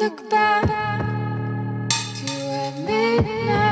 Look back to a midnight.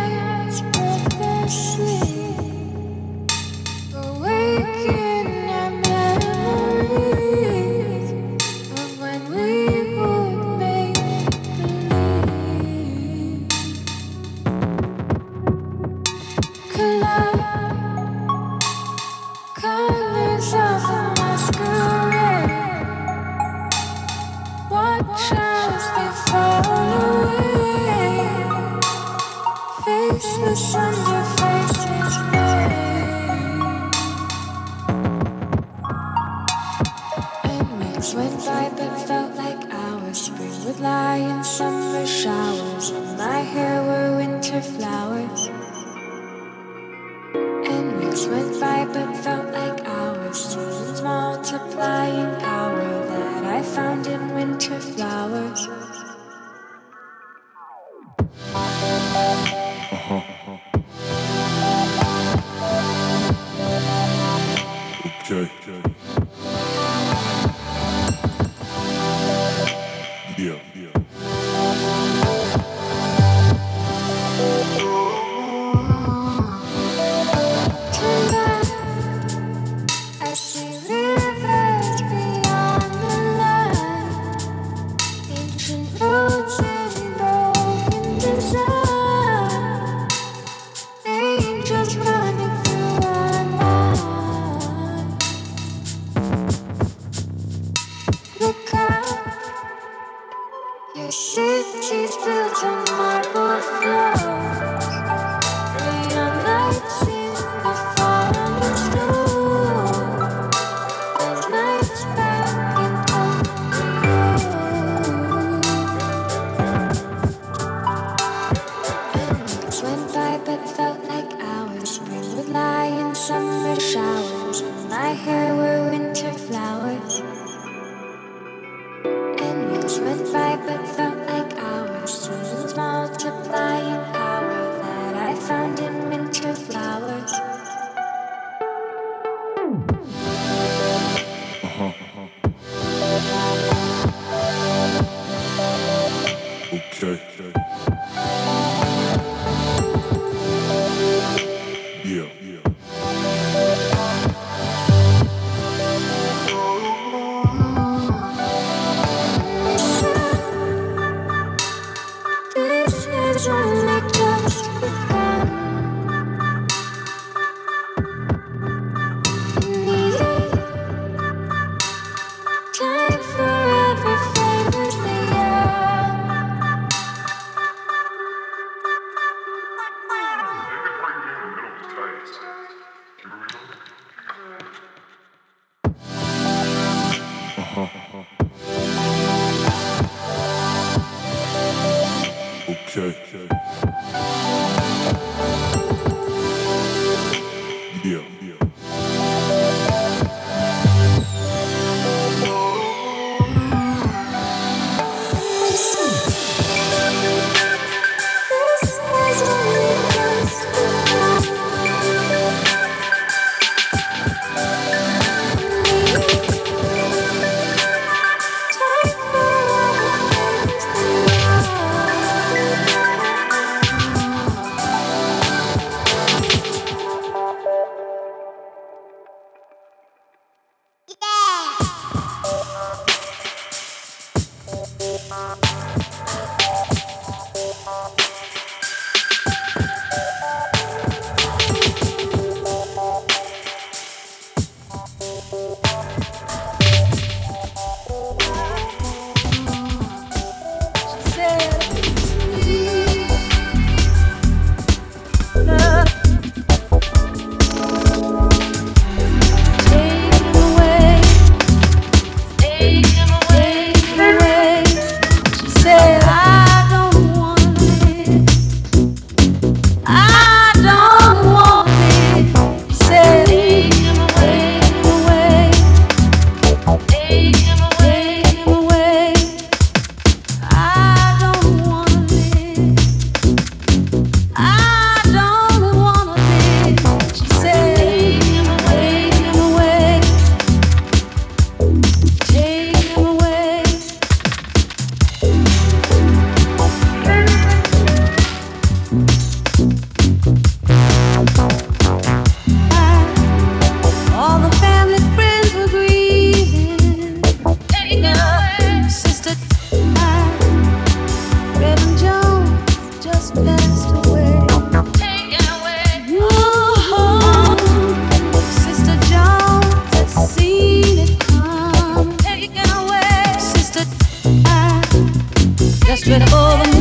Sister, take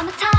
Uh.